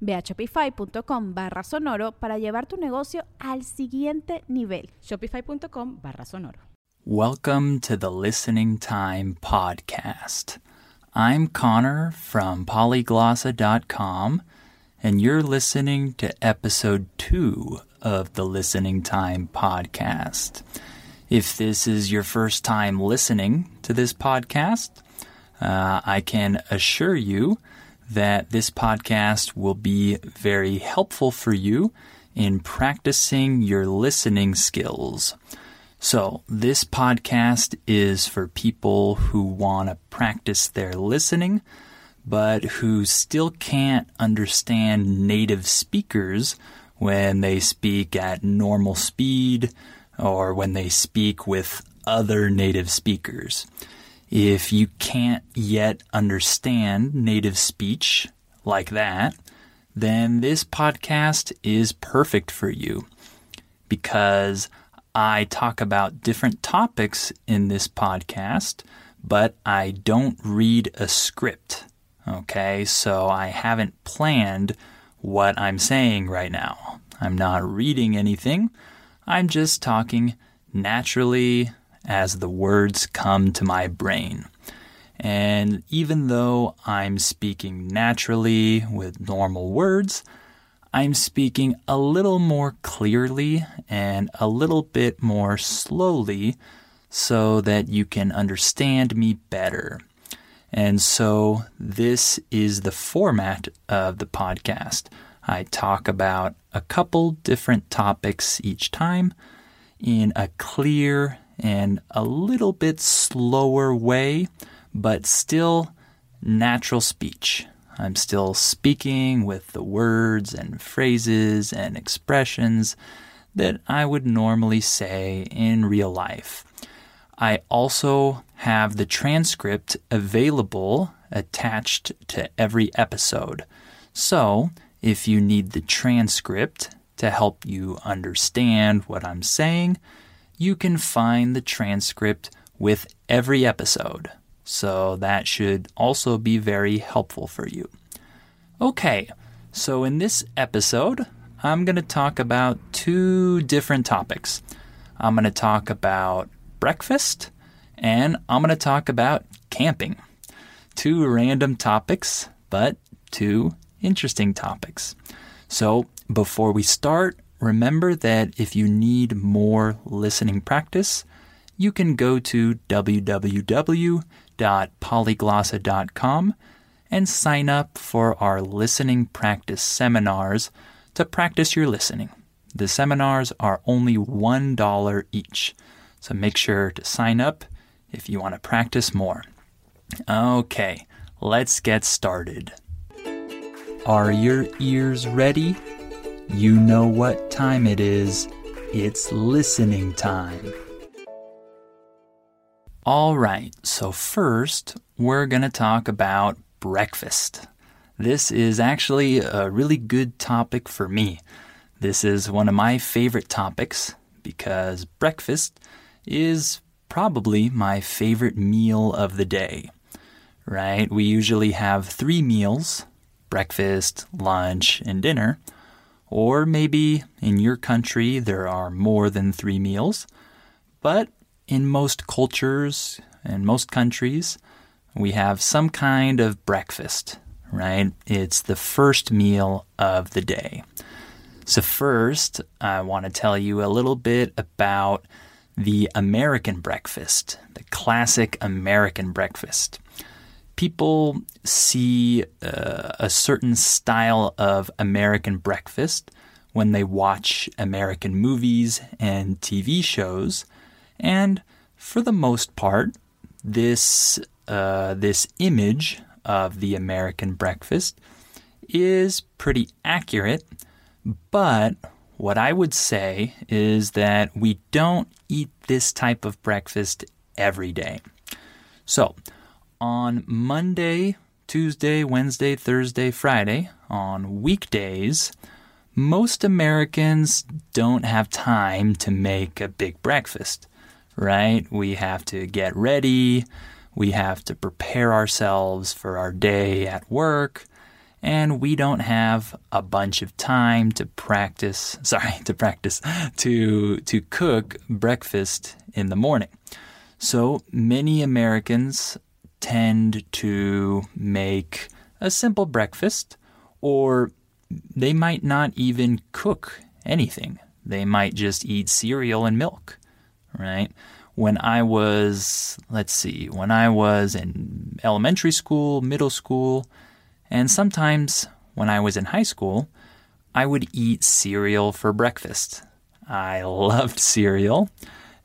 Ve a shopify.com barra sonoro para llevar tu negocio al siguiente nivel. Shopify.com barra sonoro. Welcome to the Listening Time Podcast. I'm Connor from polyglossa.com, and you're listening to episode two of the Listening Time Podcast. If this is your first time listening to this podcast, uh, I can assure you that this podcast will be very helpful for you in practicing your listening skills. So, this podcast is for people who want to practice their listening, but who still can't understand native speakers when they speak at normal speed or when they speak with other native speakers. If you can't yet understand native speech like that, then this podcast is perfect for you because I talk about different topics in this podcast, but I don't read a script. Okay, so I haven't planned what I'm saying right now. I'm not reading anything. I'm just talking naturally as the words come to my brain. And even though I'm speaking naturally with normal words, I'm speaking a little more clearly and a little bit more slowly so that you can understand me better. And so this is the format of the podcast. I talk about a couple different topics each time in a clear and a little bit slower way, but still natural speech. I'm still speaking with the words and phrases and expressions that I would normally say in real life. I also have the transcript available attached to every episode. So, if you need the transcript to help you understand what I'm saying, you can find the transcript with every episode. So that should also be very helpful for you. Okay, so in this episode, I'm going to talk about two different topics. I'm going to talk about breakfast and I'm going to talk about camping. Two random topics, but two interesting topics. So before we start, remember that if you need more listening practice, you can go to www.polyglossa.com and sign up for our listening practice seminars to practice your listening. The seminars are only $1 each, so make sure to sign up if you want to practice more. Okay, let's get started. Are your ears ready? You know what time it is. It's listening time. All right, so first, we're going to talk about breakfast. This is actually a really good topic for me. This is one of my favorite topics because breakfast is probably my favorite meal of the day. Right? We usually have three meals breakfast, lunch, and dinner. Or maybe in your country there are more than three meals. But in most cultures and most countries, we have some kind of breakfast, right? It's the first meal of the day. So, first, I want to tell you a little bit about the American breakfast, the classic American breakfast. People see uh, a certain style of American breakfast when they watch American movies and TV shows, and for the most part, this uh, this image of the American breakfast is pretty accurate, but what I would say is that we don't eat this type of breakfast every day. So, on Monday, Tuesday, Wednesday, Thursday, Friday, on weekdays, most Americans don't have time to make a big breakfast, right? We have to get ready, we have to prepare ourselves for our day at work, and we don't have a bunch of time to practice, sorry, to practice, to, to cook breakfast in the morning. So many Americans tend to make a simple breakfast, or they might not even cook anything. They might just eat cereal and milk, right? When I was, let's see, when I was in elementary school, middle school, and sometimes when I was in high school, I would eat cereal for breakfast. I loved cereal,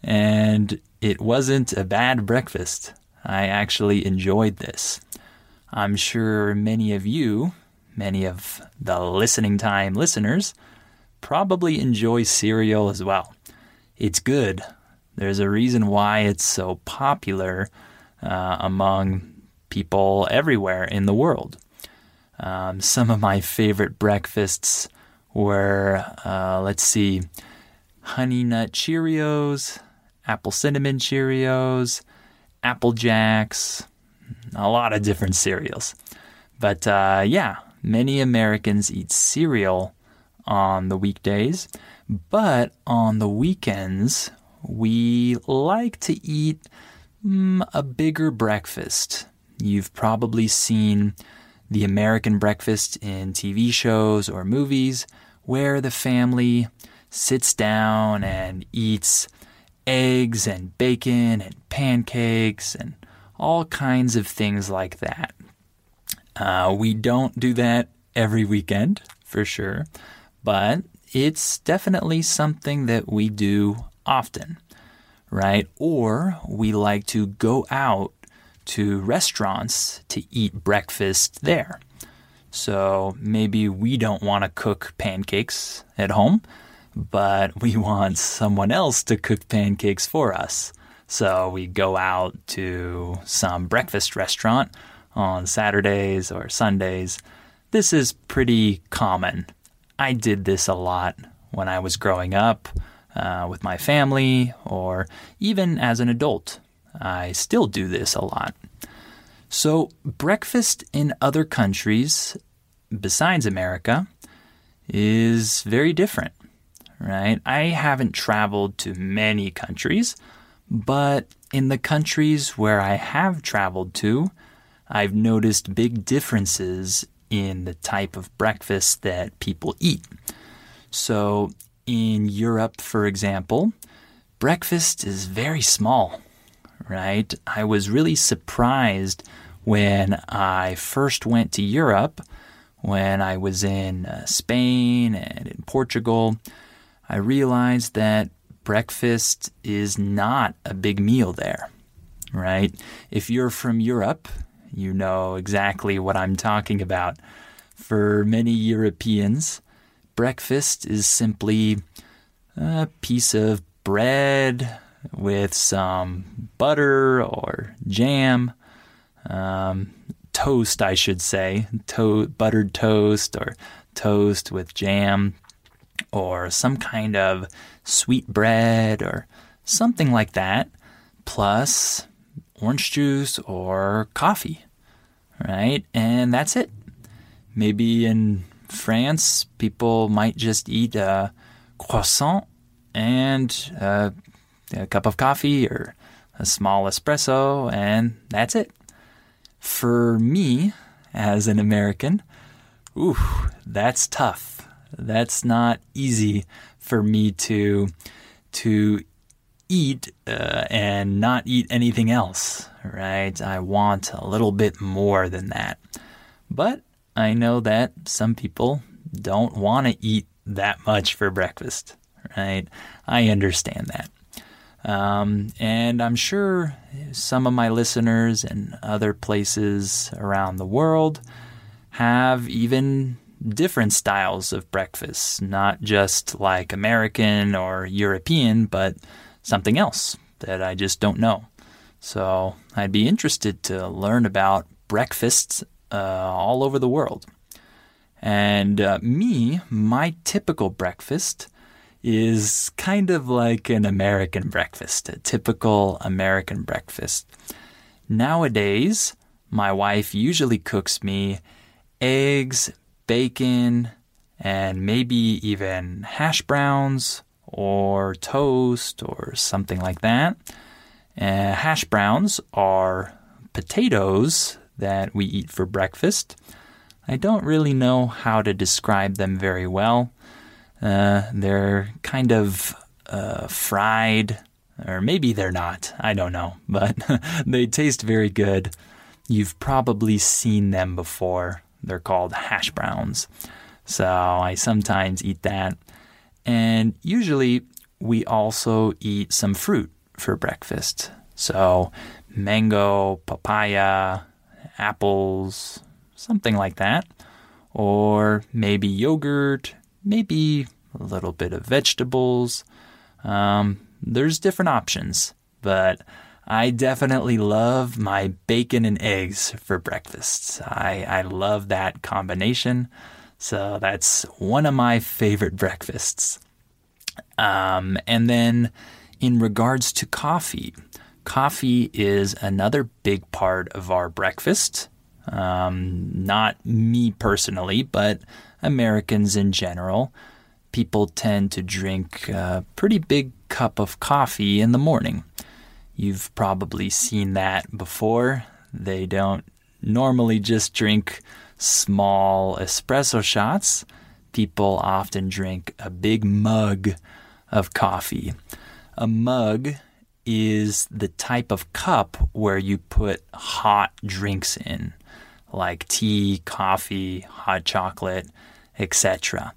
and it wasn't a bad breakfast. I actually enjoyed this. I'm sure many of you, many of the listening time listeners, probably enjoy cereal as well. It's good. There's a reason why it's so popular uh, among people everywhere in the world. Um, some of my favorite breakfasts were, uh, let's see, Honey Nut Cheerios, Apple Cinnamon Cheerios, Apple Jacks, a lot of different cereals. But uh, yeah, many Americans eat cereal on the weekdays, but on the weekends, we like to eat mm, a bigger breakfast. You've probably seen the American breakfast in TV shows or movies where the family sits down and eats eggs and bacon and pancakes and all kinds of things like that. Uh, we don't do that every weekend, for sure, but it's definitely something that we do often, right? Or we like to go out to restaurants to eat breakfast there. So maybe we don't want to cook pancakes at home, but we want someone else to cook pancakes for us. So we go out to some breakfast restaurant on Saturdays or Sundays. This is pretty common. I did this a lot when I was growing up uh, with my family or even as an adult. I still do this a lot. So, breakfast in other countries besides America is very different, right? I haven't traveled to many countries, but in the countries where I have traveled to, I've noticed big differences in the type of breakfast that people eat. So, in Europe, for example, breakfast is very small right? I was really surprised when I first went to Europe, when I was in uh, Spain and in Portugal. I realized that breakfast is not a big meal there, right? If you're from Europe, you know exactly what I'm talking about. For many Europeans, breakfast is simply a piece of bread, with some butter or jam, um, toast, I should say, to- buttered toast or toast with jam, or some kind of sweet bread or something like that, plus orange juice or coffee, right? And that's it. Maybe in France, people might just eat a croissant and uh, a cup of coffee or a small espresso, and that's it. For me, as an American, ooh, that's tough. That's not easy for me to to eat uh, and not eat anything else, right? I want a little bit more than that. But I know that some people don't want to eat that much for breakfast, right? I understand that. Um, and I'm sure some of my listeners in other places around the world have even different styles of breakfast, not just like American or European, but something else that I just don't know. So I'd be interested to learn about breakfasts uh, all over the world. And uh, me, my typical breakfast is kind of like an American breakfast, a typical American breakfast. Nowadays, my wife usually cooks me eggs, bacon, and maybe even hash browns or toast or something like that. Hash browns are potatoes that we eat for breakfast. I don't really know how to describe them very well. Uh, they're kind of uh, fried, or maybe they're not. I don't know, but they taste very good. You've probably seen them before. They're called hash browns. So I sometimes eat that. And usually we also eat some fruit for breakfast. So mango, papaya, apples, something like that. Or maybe yogurt, maybe a little bit of vegetables. Um, there's different options, but I definitely love my bacon and eggs for breakfast. I, I love that combination. So that's one of my favorite breakfasts. Um, and then in regards to coffee, coffee is another big part of our breakfast. Um, not me personally, but Americans in general, people tend to drink a pretty big cup of coffee in the morning. You've probably seen that before. They don't normally just drink small espresso shots. People often drink a big mug of coffee. A mug is the type of cup where you put hot drinks in, like tea, coffee, hot chocolate, etc.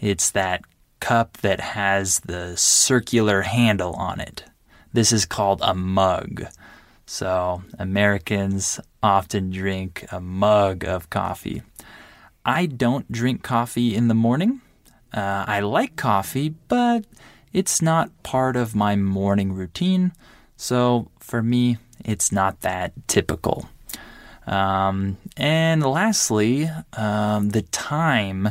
It's that cup that has the circular handle on it. This is called a mug. So, Americans often drink a mug of coffee. I don't drink coffee in the morning. Uh, I like coffee, but it's not part of my morning routine. So, for me, it's not that typical. Um, and lastly, um, the time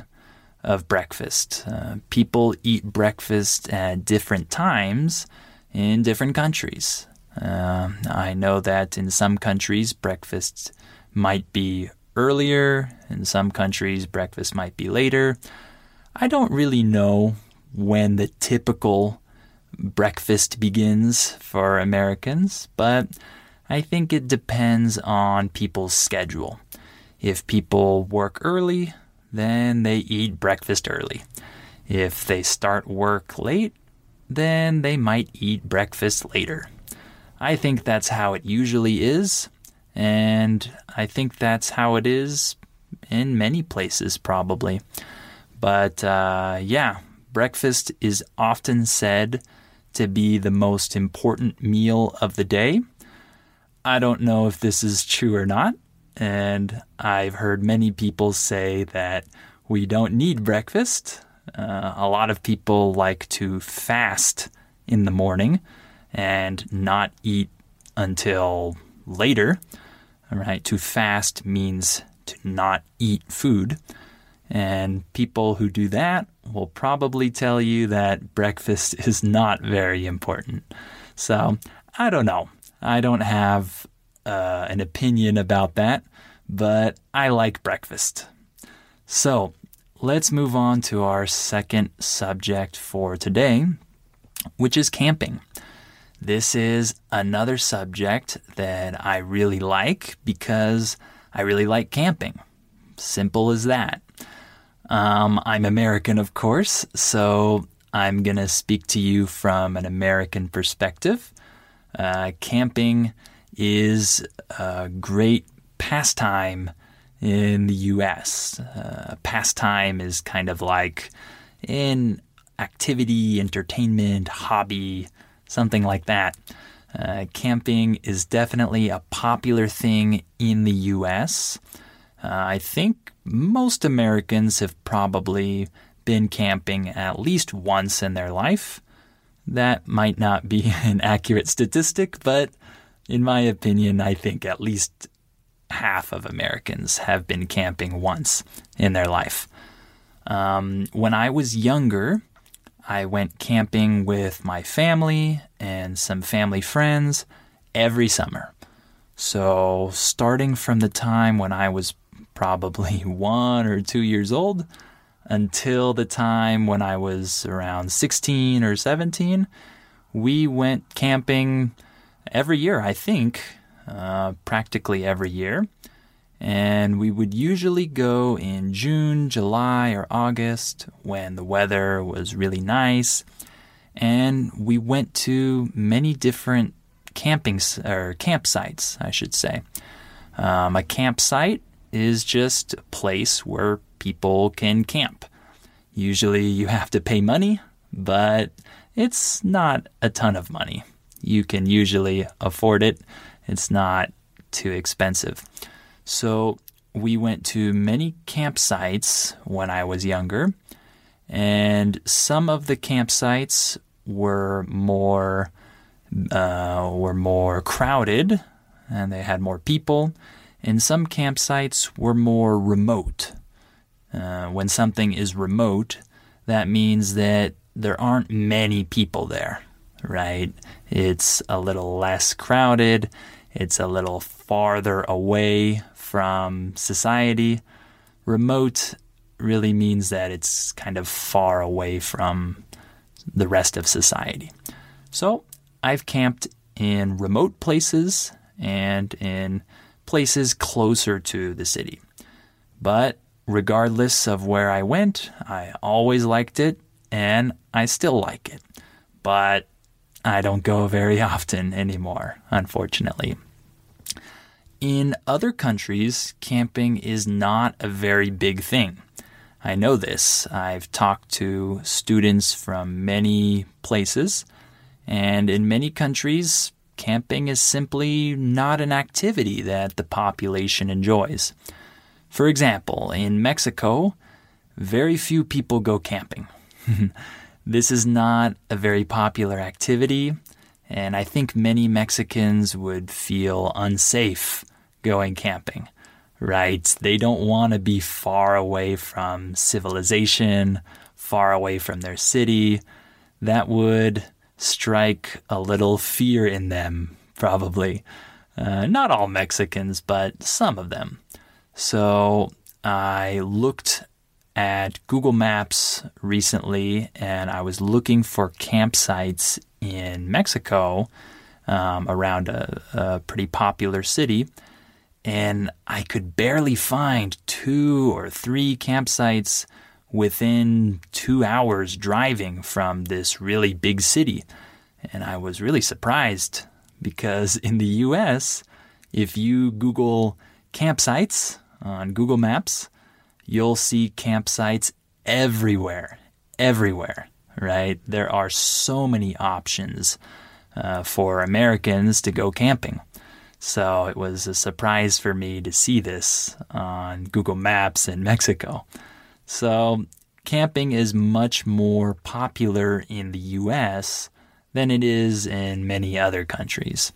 of breakfast. Uh, people eat breakfast at different times in different countries. Uh, I know that in some countries, breakfast might be earlier, in some countries, breakfast might be later. I don't really know when the typical breakfast begins for Americans, but I think it depends on people's schedule. If people work early, then they eat breakfast early. If they start work late, then they might eat breakfast later. I think that's how it usually is, and I think that's how it is in many places, probably. But uh, yeah, breakfast is often said to be the most important meal of the day. I don't know if this is true or not, and I've heard many people say that we don't need breakfast. Uh, a lot of people like to fast in the morning and not eat until later. All right, to fast means to not eat food. And people who do that will probably tell you that breakfast is not very important. So, I don't know. I don't have uh, an opinion about that, but I like breakfast. So let's move on to our second subject for today, which is camping. This is another subject that I really like because I really like camping. Simple as that. Um, I'm American, of course, so I'm going to speak to you from an American perspective. Uh, camping is a great pastime in the US. Uh, pastime is kind of like an activity, entertainment, hobby, something like that. Uh, camping is definitely a popular thing in the US. Uh, I think most Americans have probably been camping at least once in their life. That might not be an accurate statistic, but in my opinion, I think at least half of Americans have been camping once in their life. Um, when I was younger, I went camping with my family and some family friends every summer. So, starting from the time when I was probably one or two years old until the time when I was around 16 or 17, we went camping every year, I think, uh, practically every year. And we would usually go in June, July, or August when the weather was really nice. And we went to many different camping or campsites, I should say. Um, a campsite is just a place where people can camp. Usually you have to pay money, but it's not a ton of money. You can usually afford it, it's not too expensive. So we went to many campsites when I was younger, and some of the campsites were more uh, were more crowded, and they had more people. And some campsites were more remote. Uh, when something is remote, that means that there aren't many people there, right? It's a little less crowded. It's a little farther away from society. Remote really means that it's kind of far away from the rest of society. So I've camped in remote places and in places closer to the city. But regardless of where I went, I always liked it and I still like it. But I don't go very often anymore, unfortunately. In other countries, camping is not a very big thing. I know this. I've talked to students from many places, and in many countries, camping is simply not an activity that the population enjoys. For example, in Mexico, very few people go camping. this is not a very popular activity, and I think many Mexicans would feel unsafe going camping, right? They don't want to be far away from civilization, far away from their city. That would strike a little fear in them, probably. Uh, not all Mexicans, but some of them. So I looked at Google Maps recently and I was looking for campsites in Mexico um, around a, a pretty popular city and I could barely find two or three campsites within two hours driving from this really big city. And I was really surprised because in the US, if you Google campsites on Google Maps, you'll see campsites everywhere, everywhere, right? There are so many options uh, for Americans to go camping. So it was a surprise for me to see this on Google Maps in Mexico. So camping is much more popular in the US than it is in many other countries.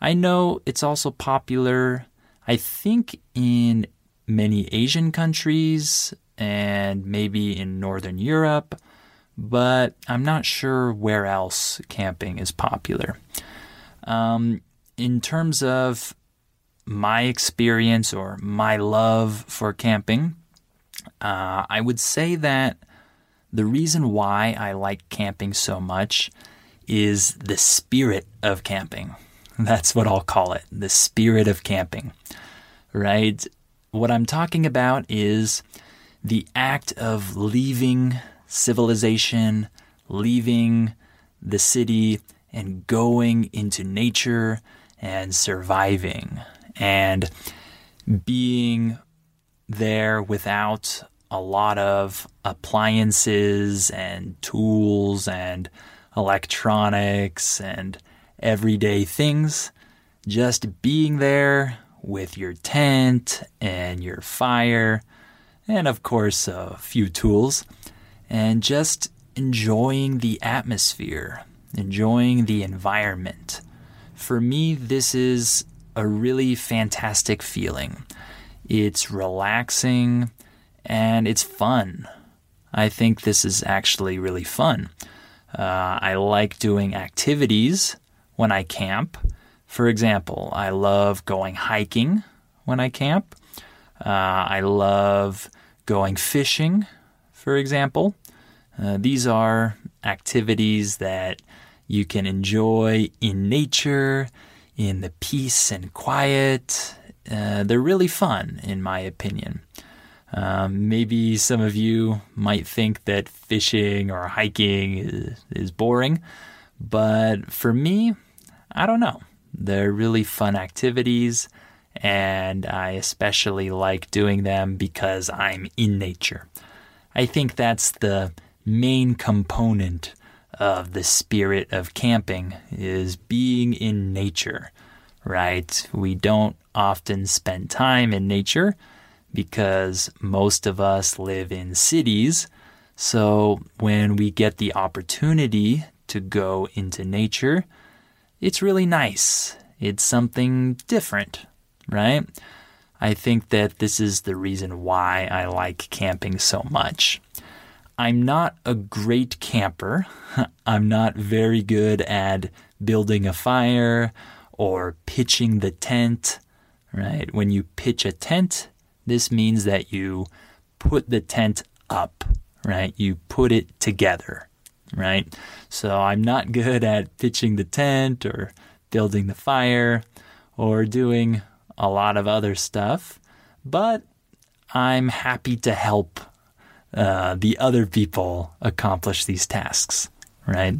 I know it's also popular, I think, in many Asian countries and maybe in Northern Europe, but I'm not sure where else camping is popular. Um, in terms of my experience or my love for camping, uh, I would say that the reason why I like camping so much is the spirit of camping. That's what I'll call it the spirit of camping, right? What I'm talking about is the act of leaving civilization, leaving the city and going into nature and surviving and being there without a lot of appliances and tools and electronics and everyday things. Just being there with your tent and your fire, and of course, a few tools, and just enjoying the atmosphere, enjoying the environment. For me, this is a really fantastic feeling. It's relaxing and it's fun. I think this is actually really fun. Uh, I like doing activities when I camp. For example, I love going hiking when I camp. Uh, I love going fishing, for example. Uh, these are activities that you can enjoy in nature, in the peace and quiet. Uh, they're really fun, in my opinion. Um, maybe some of you might think that fishing or hiking is, is boring, but for me, I don't know. They're really fun activities, and I especially like doing them because I'm in nature. I think that's the main component of the spirit of camping is being in nature, right? We don't often spend time in nature because most of us live in cities. So when we get the opportunity to go into nature, it's really nice. It's something different, right? I think that this is the reason why I like camping so much. I'm not a great camper. I'm not very good at building a fire or pitching the tent, right? When you pitch a tent, this means that you put the tent up, right? You put it together, right? So I'm not good at pitching the tent or building the fire or doing a lot of other stuff, but I'm happy to help uh, the other people accomplish these tasks, right?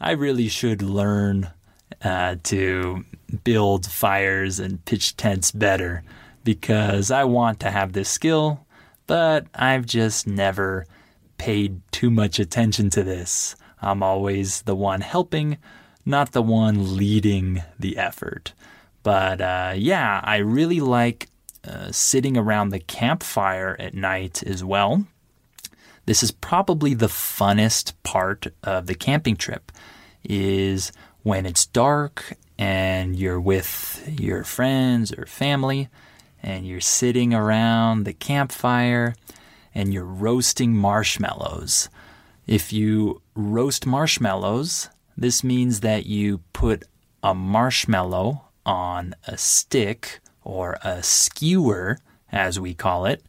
I really should learn uh, to build fires and pitch tents better because I want to have this skill, but I've just never paid too much attention to this. I'm always the one helping, not the one leading the effort. But uh, yeah, I really like uh, sitting around the campfire at night as well. This is probably the funnest part of the camping trip is when it's dark and you're with your friends or family and you're sitting around the campfire and you're roasting marshmallows. If you roast marshmallows, this means that you put a marshmallow on a stick or a skewer, as we call it,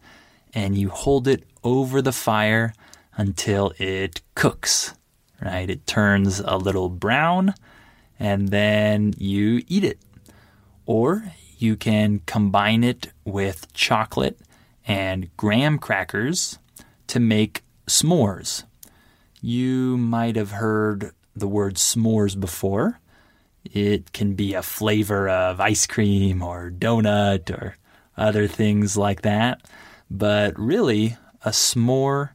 and you hold it over the fire until it cooks, right? It turns a little brown and then you eat it. Or you can combine it with chocolate and graham crackers to make s'mores. You might have heard the word s'mores before. It can be a flavor of ice cream or donut or other things like that. But really, a s'more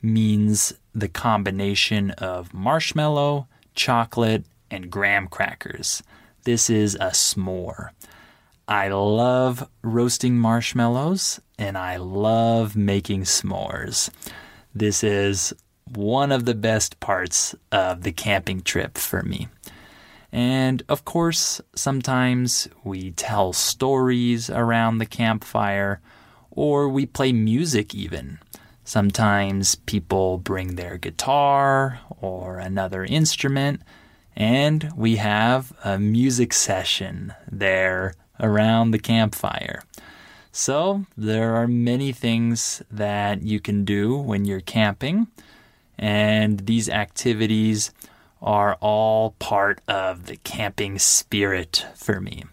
means the combination of marshmallow, chocolate, and graham crackers. This is a s'more. I love roasting marshmallows and I love making s'mores. This is one of the best parts of the camping trip for me. And of course, sometimes we tell stories around the campfire or we play music even. Sometimes people bring their guitar or another instrument, and we have a music session there around the campfire. So, there are many things that you can do when you're camping, and these activities are all part of the camping spirit for me.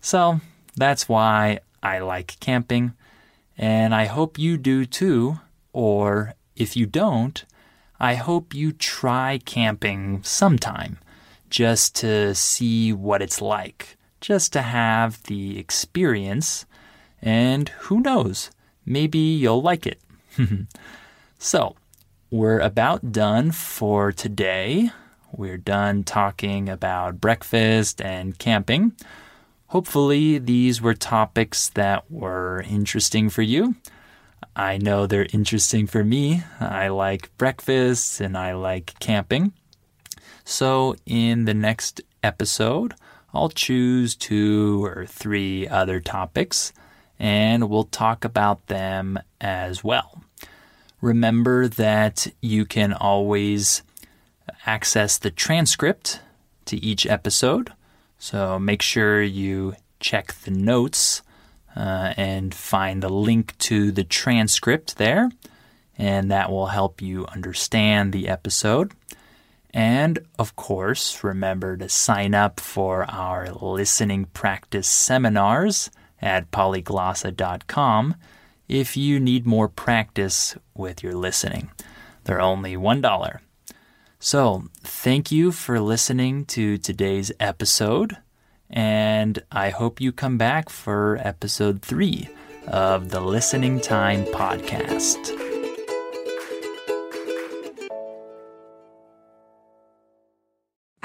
So, that's why I like camping, and I hope you do too. Or if you don't, I hope you try camping sometime just to see what it's like, just to have the experience, and who knows, maybe you'll like it. so, we're about done for today. We're done talking about breakfast and camping. Hopefully, these were topics that were interesting for you. I know they're interesting for me. I like breakfast and I like camping. So, in the next episode, I'll choose two or three other topics and we'll talk about them as well. Remember that you can always access the transcript to each episode. So make sure you check the notes uh, and find the link to the transcript there, and that will help you understand the episode. And of course, remember to sign up for our listening practice seminars at polyglossa.com if you need more practice with your listening. They're only $1. So, thank you for listening to today's episode, and I hope you come back for episode three of the Listening Time Podcast.